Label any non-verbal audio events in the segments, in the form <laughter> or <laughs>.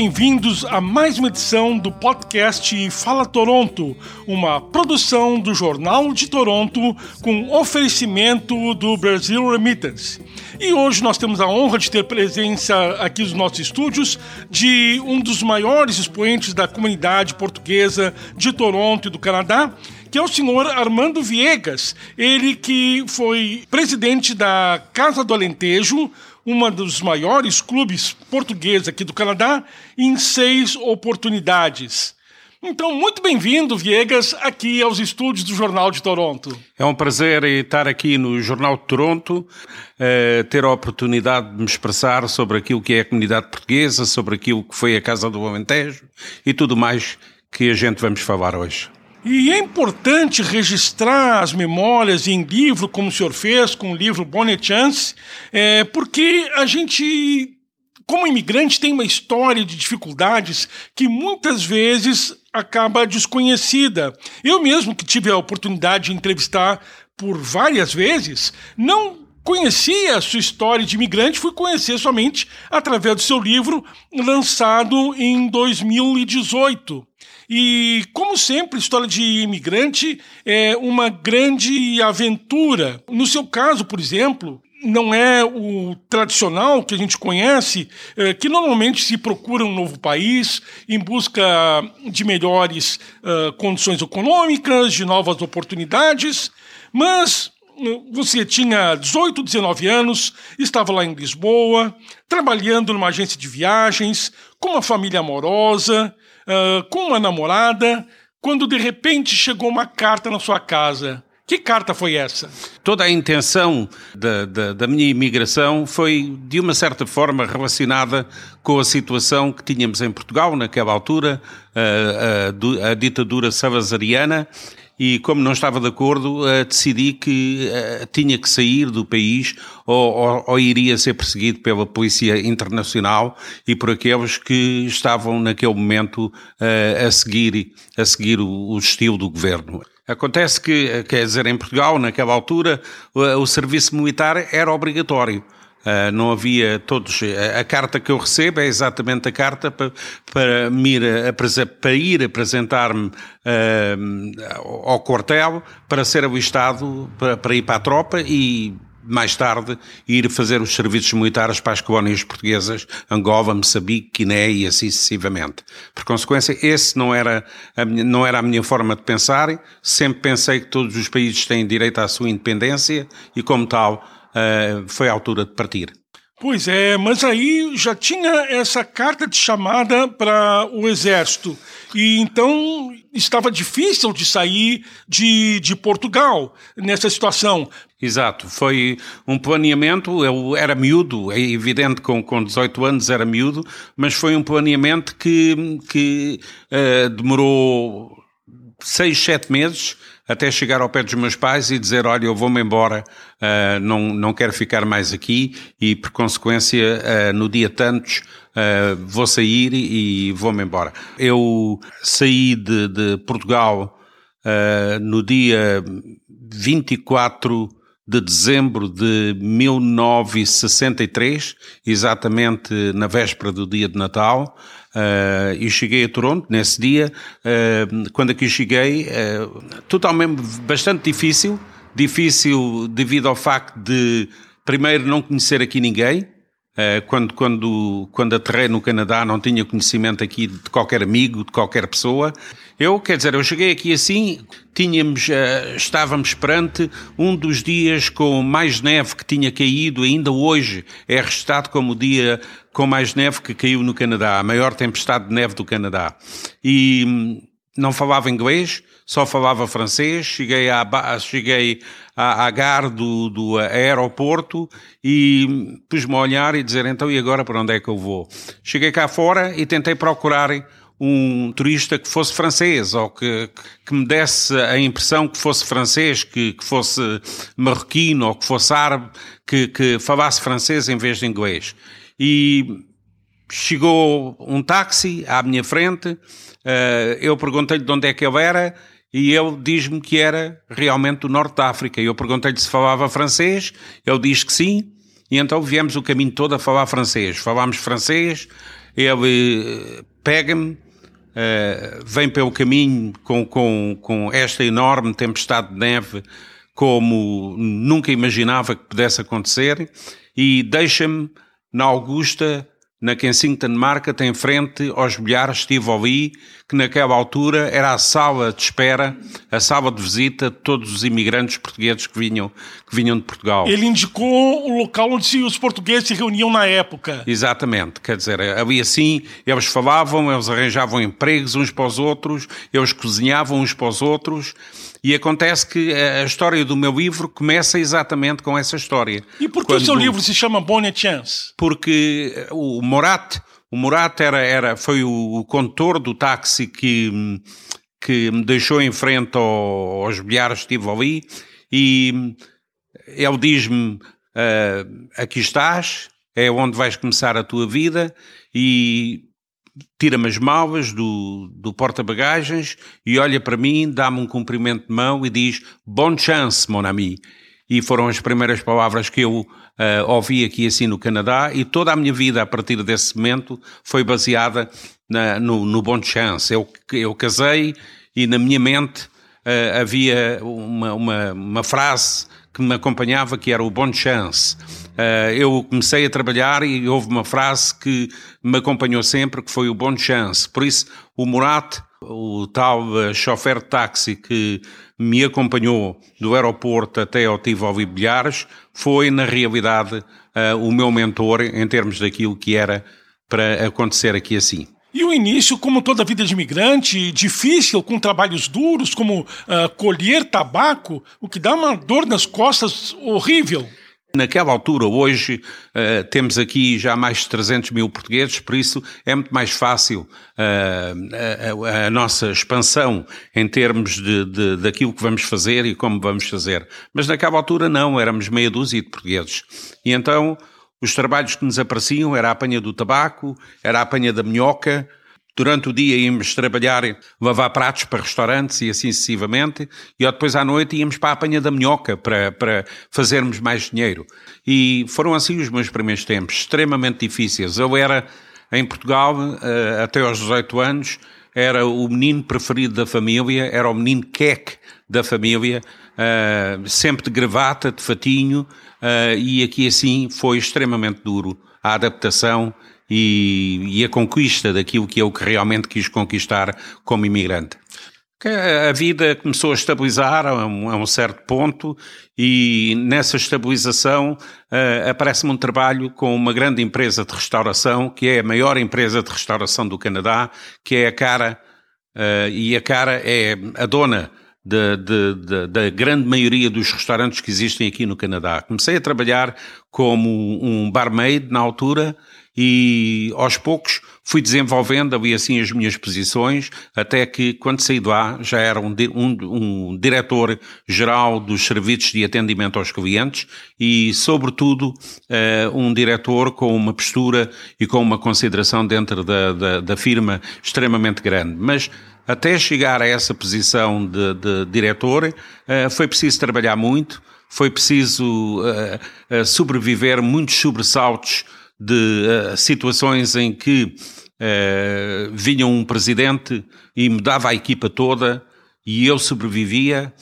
bem-vindos a mais uma edição do podcast Fala Toronto, uma produção do Jornal de Toronto com oferecimento do Brasil Remittance. E hoje nós temos a honra de ter presença aqui nos nossos estúdios de um dos maiores expoentes da comunidade portuguesa de Toronto e do Canadá, que é o senhor Armando Viegas, ele que foi presidente da Casa do Alentejo, uma dos maiores clubes portugueses aqui do Canadá, em seis oportunidades. Então, muito bem-vindo, Viegas, aqui aos estúdios do Jornal de Toronto. É um prazer estar aqui no Jornal de Toronto, uh, ter a oportunidade de me expressar sobre aquilo que é a comunidade portuguesa, sobre aquilo que foi a Casa do Alentejo e tudo mais que a gente vamos falar hoje. E é importante registrar as memórias em livro, como o senhor fez com o livro Bonnet Chance, é, porque a gente, como imigrante, tem uma história de dificuldades que muitas vezes acaba desconhecida. Eu mesmo, que tive a oportunidade de entrevistar por várias vezes, não conhecia a sua história de imigrante, fui conhecer somente através do seu livro, lançado em 2018. E, como sempre, história de imigrante é uma grande aventura. No seu caso, por exemplo, não é o tradicional que a gente conhece, é, que normalmente se procura um novo país em busca de melhores uh, condições econômicas, de novas oportunidades, mas você tinha 18, 19 anos, estava lá em Lisboa, trabalhando numa agência de viagens, com uma família amorosa, uh, com uma namorada, quando de repente chegou uma carta na sua casa. Que carta foi essa? Toda a intenção da, da, da, minha imigração foi, de uma certa forma, relacionada com a situação que tínhamos em Portugal naquela altura, a, a, a ditadura salazariana, e como não estava de acordo, uh, decidi que uh, tinha que sair do país ou, ou, ou, iria ser perseguido pela Polícia Internacional e por aqueles que estavam naquele momento uh, a seguir, a seguir o, o estilo do governo. Acontece que, quer dizer, em Portugal, naquela altura, o, o serviço militar era obrigatório. Uh, não havia todos. A, carta que eu recebo é exatamente a carta para, para, para ir apresentar-me uh, ao quartel para ser avistado, para, para ir para a tropa e mais tarde ir fazer os serviços militares para as colónias portuguesas, Angola, Moçambique, Guiné e assim sucessivamente. Por consequência, esse não era, a minha, não era a minha forma de pensar, sempre pensei que todos os países têm direito à sua independência e, como tal, uh, foi a altura de partir. Pois é, mas aí já tinha essa carta de chamada para o exército. E então estava difícil de sair de, de Portugal nessa situação. Exato, foi um planeamento, eu era miúdo, é evidente com, com 18 anos era miúdo, mas foi um planeamento que, que uh, demorou seis, sete meses até chegar ao pé dos meus pais e dizer, olha, eu vou-me embora, uh, não, não quero ficar mais aqui e, por consequência, uh, no dia tantos, uh, vou sair e vou-me embora. Eu saí de, de Portugal no dia 24 de dezembro de 1963, exatamente na véspera do dia de Natal, Uh, e cheguei a Toronto nesse dia. Uh, quando aqui cheguei, uh, totalmente bastante difícil. Difícil devido ao facto de, primeiro, não conhecer aqui ninguém. Quando, quando, quando aterrei no Canadá, não tinha conhecimento aqui de qualquer amigo, de qualquer pessoa. Eu, quer dizer, eu cheguei aqui assim, tínhamos, uh, estávamos perante um dos dias com mais neve que tinha caído, ainda hoje é registado como o dia com mais neve que caiu no Canadá, a maior tempestade de neve do Canadá. E hum, não falava inglês, só falava francês, cheguei à, cheguei à, à gar do, do aeroporto e pus-me a olhar e dizer, então e agora para onde é que eu vou? Cheguei cá fora e tentei procurar um turista que fosse francês ou que, que me desse a impressão que fosse francês, que, que fosse marroquino ou que fosse árabe, que, que falasse francês em vez de inglês. E chegou um táxi à minha frente, eu perguntei-lhe de onde é que ele era e ele diz-me que era realmente do Norte da África. Eu perguntei-lhe se falava francês, ele diz que sim, e então viemos o caminho todo a falar francês. Falámos francês, ele pega-me, uh, vem pelo caminho com, com, com esta enorme tempestade de neve como nunca imaginava que pudesse acontecer e deixa-me na Augusta na Kensington Market, em frente aos bilhares Steve ali, que naquela altura era a sala de espera, a sala de visita de todos os imigrantes portugueses que vinham, que vinham de Portugal. Ele indicou o local onde os portugueses se reuniam na época. Exatamente, quer dizer, havia assim, eles falavam, eles arranjavam empregos uns para os outros, eles cozinhavam uns para os outros, e acontece que a história do meu livro começa exatamente com essa história. E por que Quando... o seu livro se chama Bonnet Chance? Porque o Morat, o Morat era, era, foi o, condutor do táxi que, que me deixou em frente ao, aos bilhares, estive ali, e ele diz-me, uh, aqui estás, é onde vais começar a tua vida, e tira-me as malas do, do porta-bagagens e olha para mim, dá-me um cumprimento de mão e diz Bon chance, mon ami. E foram as primeiras palavras que eu uh, ouvi aqui assim no Canadá e toda a minha vida a partir desse momento foi baseada na, no, no Bon chance. Eu, eu casei e na minha mente uh, havia uma, uma, uma frase que me acompanhava que era o Bon chance. Uh, eu comecei a trabalhar e houve uma frase que me acompanhou sempre, que foi o bom chance. Por isso, o Murat, o tal uh, chofer de táxi que me acompanhou do aeroporto até ao Tivoli Bilhares, foi, na realidade, uh, o meu mentor em termos daquilo que era para acontecer aqui assim. E o início, como toda a vida de imigrante, difícil, com trabalhos duros, como uh, colher tabaco, o que dá uma dor nas costas horrível. Naquela altura, hoje, uh, temos aqui já mais de 300 mil portugueses, por isso é muito mais fácil uh, a, a, nossa expansão em termos de, de, daquilo que vamos fazer e como vamos fazer. Mas naquela altura não, éramos meia dúzia de portugueses. E então, os trabalhos que nos apareciam era a apanha do tabaco, era a apanha da minhoca, Durante o dia íamos trabalhar, lavar pratos para restaurantes e assim sucessivamente, e depois à noite íamos para a apanha da minhoca para, para fazermos mais dinheiro. E foram assim os meus primeiros tempos, extremamente difíceis. Eu era, em Portugal, eh, até aos 18 anos, era o menino preferido da família, era o menino queque da família, eh, sempre de gravata, de fatinho, eh, e aqui assim foi extremamente duro a adaptação e, e a conquista daquilo que eu realmente quis conquistar como imigrante. A vida começou a estabilizar a um, a um certo ponto e nessa estabilização uh, aparece-me um trabalho com uma grande empresa de restauração, que é a maior empresa de restauração do Canadá, que é a Cara, uh, e a Cara é a dona da grande maioria dos restaurantes que existem aqui no Canadá. Comecei a trabalhar como um barmaid na altura e aos poucos fui desenvolvendo ali assim as minhas posições, até que quando saí de lá já era um, um, um diretor-geral dos serviços de atendimento aos clientes e, sobretudo, uh, um diretor com uma postura e com uma consideração dentro da, da, da firma extremamente grande. Mas até chegar a essa posição de, de diretor, uh, foi preciso trabalhar muito, foi preciso uh, sobreviver muitos sobressaltos de uh, situações em que uh, vinha um presidente e mudava a equipa toda e eu sobrevivia.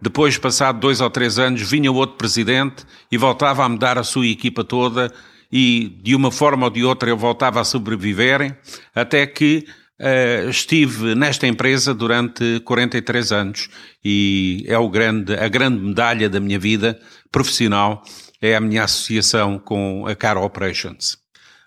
Depois, passado dois ou três anos, vinha outro presidente e voltava a mudar a sua equipa toda e, de uma forma ou de outra, eu voltava a sobreviver, até que uh, estive nesta empresa durante 43 anos e é grande, a grande medalha da minha vida profissional é a minha associação com a Car Operations.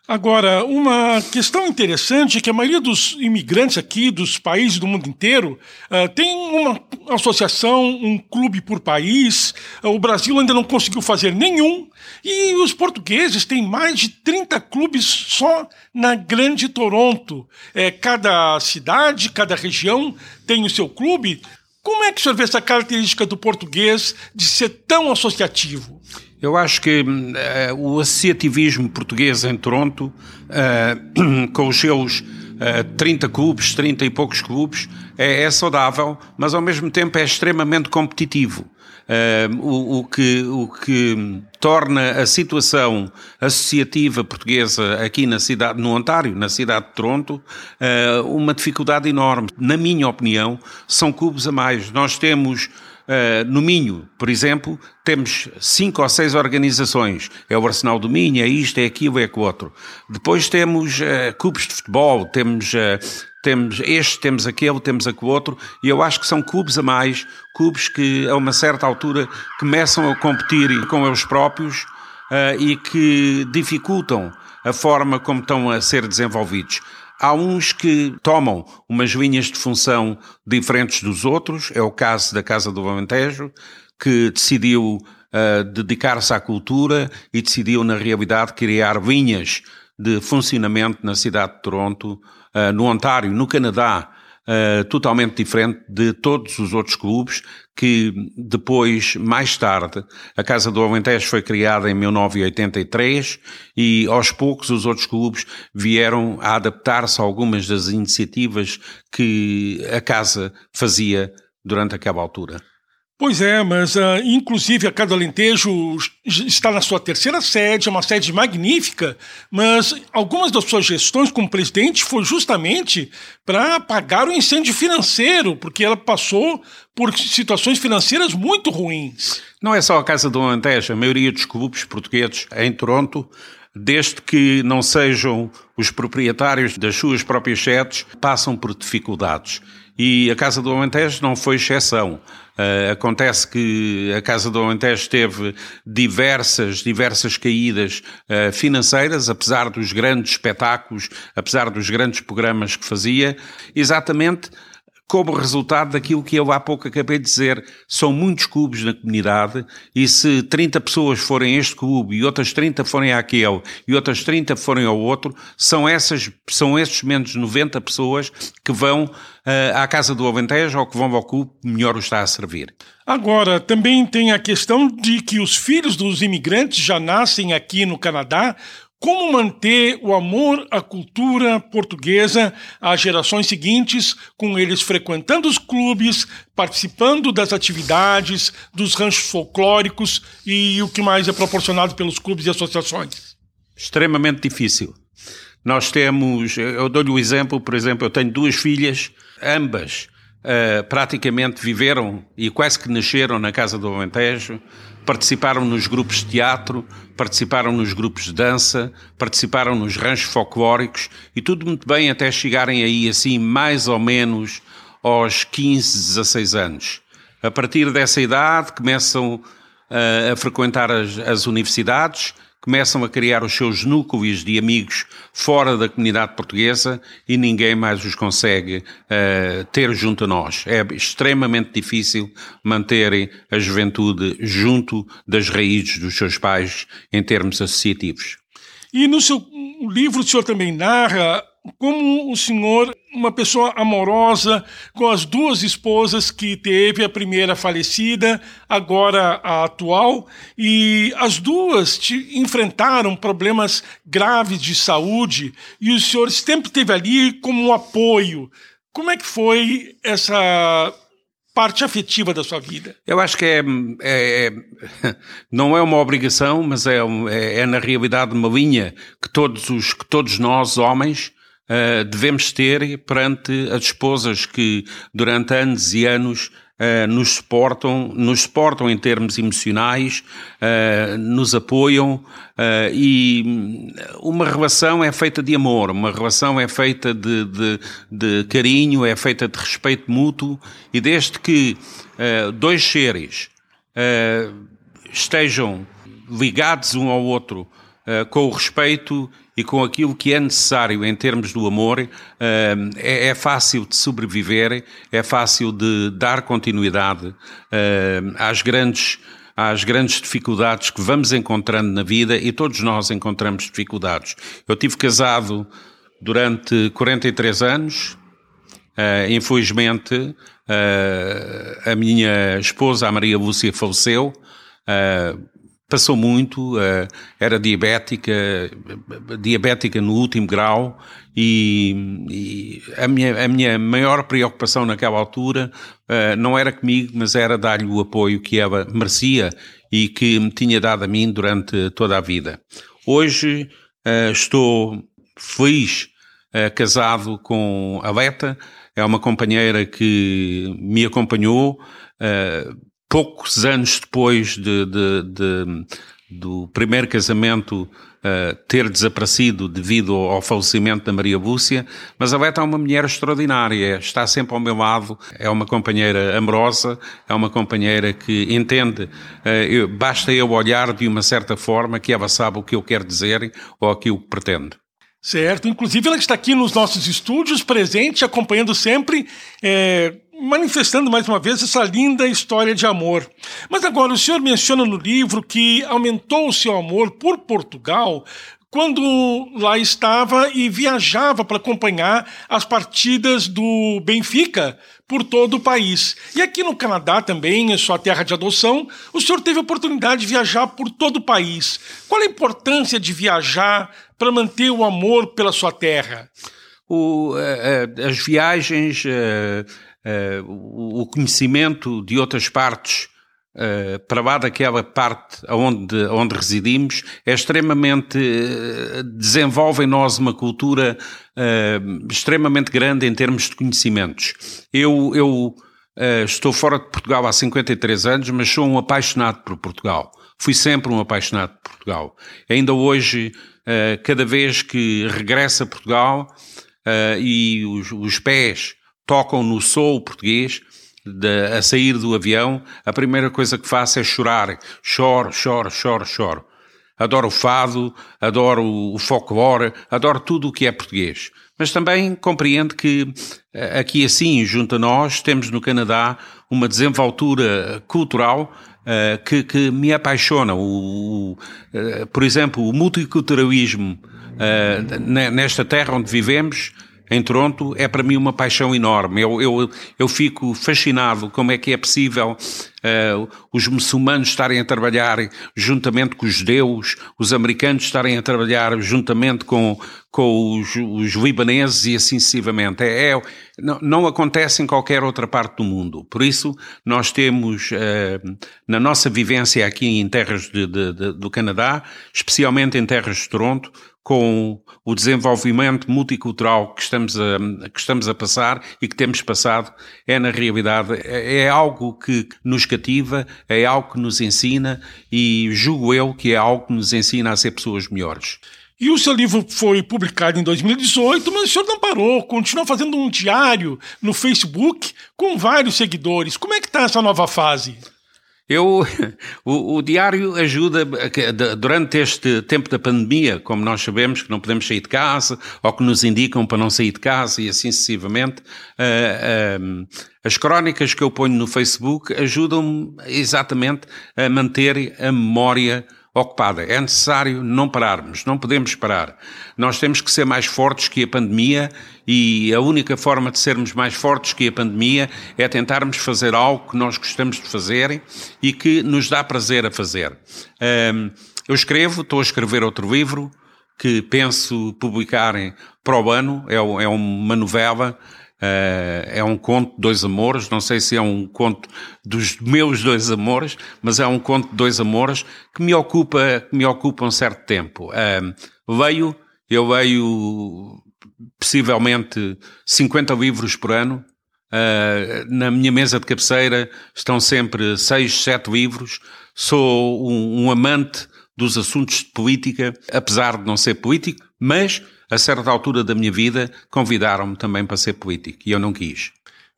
Agora, uma questão interessante é que a maioria dos imigrantes aqui, dos países do mundo inteiro, uh, tem uma associação, um clube por país. Uh, o Brasil ainda não conseguiu fazer nenhum. E os portugueses têm mais de 30 clubes só na Grande Toronto. É, cada cidade, cada região tem o seu clube. Como é que o senhor vê essa característica do português de ser tão associativo? Eu acho que uh, o associativismo português em Toronto, uh, <clears throat> com os seus 30 clubes, 30 e poucos clubes, é, é saudável, mas ao mesmo tempo é extremamente competitivo. Uh, o, o, que, o que torna a situação associativa portuguesa aqui na cidade, no Ontário, na cidade de Toronto, uh, uma dificuldade enorme. Na minha opinião, são clubes a mais. Nós temos Uh, no Minho, por exemplo, temos cinco ou seis organizações. É o Arsenal do Minho, é isto, é aquilo, é aquilo outro. Depois temos uh, clubes de futebol, temos, uh, temos este, temos aquele, temos aquele outro, e eu acho que são clubes a mais, clubes que a uma certa altura começam a competir com eles próprios e que dificultam a forma como estão a ser desenvolvidos. Há uns que tomam umas linhas de função diferentes dos outros, é o caso da Casa do Alentejo, que decidiu uh, dedicar-se à cultura e decidiu, na realidade, criar linhas de funcionamento na cidade de Toronto, uh, no Ontário, no Canadá, uh, totalmente diferente de todos os outros clubes que depois, mais tarde, a Casa do Alentejo foi criada em 1983 e aos poucos os outros clubes vieram a adaptar-se a algumas das iniciativas que a Casa fazia durante aquela altura. Pois é, mas uh, inclusive a Casa do Alentejo está na sua terceira sede, é uma sede magnífica, mas algumas das suas gestões como presidente foi justamente para pagar o incêndio financeiro, porque ela passou por situações financeiras muito ruins. Não é só a Casa do Alentejo, a maioria dos clubes portugueses em Toronto desde que não sejam os proprietários das suas próprias sedes, passam por dificuldades. E a Casa do Alentejo não foi exceção. Uh, acontece que a Casa do Alentejo teve diversas, diversas caídas uh, financeiras, apesar dos grandes espetáculos, apesar dos grandes programas que fazia, exatamente como resultado daquilo que eu há pouco acabei de dizer. São muitos clubes na comunidade e se 30 pessoas forem a este clube e outras 30 forem àquele e outras 30 forem ao outro, são essas, são esses menos 90 pessoas que vão uh, à Casa do Alentejo ou que vão ao clube melhor o está a servir. Agora, também tem a questão de que os filhos dos imigrantes já nascem aqui no Canadá como manter o amor à cultura portuguesa às gerações seguintes, com eles frequentando os clubes, participando das atividades, dos ranchos folclóricos e o que mais é proporcionado pelos clubes e associações? Extremamente difícil. Nós temos, eu dou-lhe o um exemplo, por exemplo, eu tenho duas filhas, ambas uh, praticamente viveram e quase que nasceram na Casa do Alentejo, participaram nos grupos de teatro, participaram nos grupos de dança, participaram nos ranchos folclóricos e tudo muito bem até chegarem aí assim mais ou menos aos 15, 16 anos. A partir dessa idade começam uh, a frequentar as, as universidades, começam a criar os seus núcleos de amigos fora da comunidade portuguesa e ninguém mais os consegue uh, ter junto a nós. É extremamente difícil manterem a juventude junto das raízes dos seus pais em termos associativos. E no seu livro o senhor também narra como o senhor, uma pessoa amorosa, com as duas esposas que teve, a primeira falecida, agora a atual, e as duas enfrentaram problemas graves de saúde, e o senhor sempre teve ali como um apoio. Como é que foi essa parte afetiva da sua vida? Eu acho que é, é, é não é uma obrigação, mas é, é, é, na realidade uma linha que todos os que todos nós homens uh, devemos ter perante as esposas que durante anos e anos Uh, nos suportam, nos suportam em termos emocionais, uh, nos apoiam uh, e uma relação é feita de amor, uma relação é feita de, de, de carinho, é feita de respeito mútuo e desde que dois seres estejam ligados um ao outro com o respeito e com aquilo que é necessário em termos do amor, eh, é, é fácil de sobreviver, é fácil de dar continuidade eh, às grandes às grandes dificuldades que vamos encontrando na vida e todos nós encontramos dificuldades. Eu tive casado durante 43 anos, uh, infelizmente uh, a minha esposa, a Maria Lúcia, faleceu, uh, passou muito, uh, era diabética, diabética no último grau e, e, a, minha, a minha maior preocupação naquela altura uh, não era comigo, mas era dar-lhe o apoio que ela merecia e que me tinha dado a mim durante toda a vida. Hoje uh, estou feliz casado com a Leta, é uma companheira que me acompanhou poucos anos depois de, de, de, do primeiro casamento uh, ter desaparecido devido ao falecimento da Maria Búcia, mas a Beta é uma mulher extraordinária, está sempre ao meu lado, é uma companheira amorosa, é uma companheira que entende, uh, eu, basta eu olhar de uma certa forma que ela sabe o que eu quero dizer ou aquilo que pretendo. Certo, inclusive ela está aqui nos nossos estúdios, presente, acompanhando sempre. É manifestando mais uma vez essa linda história de amor. Mas agora, o senhor menciona no livro que aumentou o seu amor por Portugal quando lá estava e viajava para acompanhar as partidas do Benfica por todo o país. E aqui no Canadá também, sua terra de adoção, o senhor teve a oportunidade de viajar por todo o país. Qual a importância de viajar para manter o amor pela sua terra? O, uh, as viagens uh, o conhecimento de outras partes uh, para lá daquela parte onde, onde residimos é extremamente uh, desenvolve em nós uma cultura extremamente grande em termos de conhecimentos. Eu, eu estou fora de Portugal há 53 anos, mas sou um apaixonado por Portugal. Fui sempre um apaixonado por Portugal. Ainda hoje, cada vez que regresso a Portugal e os, os pés tocam no solo português, de, a sair do avião, a primeira coisa que faço é chorar. Choro, choro, choro, choro. Adoro o fado, adoro o folclore, adoro tudo o que é português. Mas também compreendo que eh, aqui assim, junto a nós, temos no Canadá uma desenvoltura cultural uh, que, que, me apaixona. O, o uh, por exemplo, o multiculturalismo uh, nesta terra onde vivemos em Toronto é para mim uma paixão enorme. Eu, eu, eu fico fascinado como é que é possível uh, os muçulmanos estarem a trabalhar juntamente com os judeus, os americanos estarem a trabalhar juntamente com, com os, os libaneses e assim sucessivamente. É, é, não, não, acontece em qualquer outra parte do mundo. Por isso, nós temos, uh, na nossa vivência aqui em terras de, de, de, do Canadá, especialmente em terras de Toronto, com o desenvolvimento multicultural que estamos a, que estamos a passar e que temos passado, é na realidade, é, é algo que nos cativa, é algo que nos ensina e julgo eu que é algo que nos ensina a ser pessoas melhores. E o seu livro foi publicado em 2018, mas o senhor não parou, continua fazendo um diário no Facebook com vários seguidores. Como é que está essa nova fase? Eu, <laughs> o, o, diário ajuda durante este tempo da pandemia, como nós sabemos que não podemos sair de casa, ou que nos indicam para não sair de casa e assim sucessivamente. Uh, uh, as crónicas que eu ponho no Facebook ajudam-me exatamente a manter a memória ocupada. É necessário não pararmos, não podemos parar. Nós temos que ser mais fortes que a pandemia e a única forma de sermos mais fortes que a pandemia é tentarmos fazer algo que nós gostamos de fazer e que nos dá prazer a fazer. Eu escrevo, estou a escrever outro livro que penso publicar para o ano, é, é uma novela é um conto de dois amores, não sei se é um conto dos meus dois amores, mas é um conto de dois amores que me ocupa, que me ocupa um certo tempo. Leio, eu leio possivelmente 50 livros por ano. Uh, na minha mesa de cabeceira estão sempre seis, sete livros. Sou um, um amante dos assuntos de política, apesar de não ser político, mas a certa altura da minha vida, convidaram-me também para ser político e eu não quis.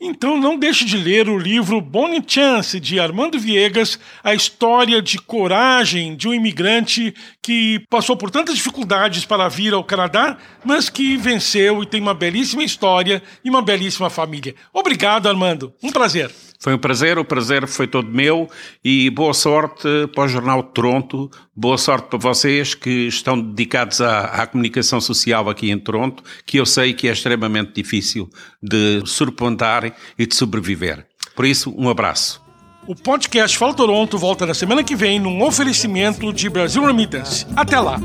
Então não deixe de ler o livro Bonnie Chance, de Armando Viegas, a história de coragem de um imigrante que passou por tantas dificuldades para vir ao Canadá, mas que venceu e tem uma belíssima história e uma belíssima família. Obrigado, Armando. Um prazer. Foi um prazer, o prazer foi todo meu e boa sorte para o Jornal de Toronto, boa sorte para vocês que estão dedicados à, à, comunicação social aqui em Toronto, que eu sei que é extremamente difícil de surpontar e de sobreviver. Por isso, um abraço. O podcast Fala Toronto volta na semana que vem num oferecimento de Brasil Remittance. Até lá!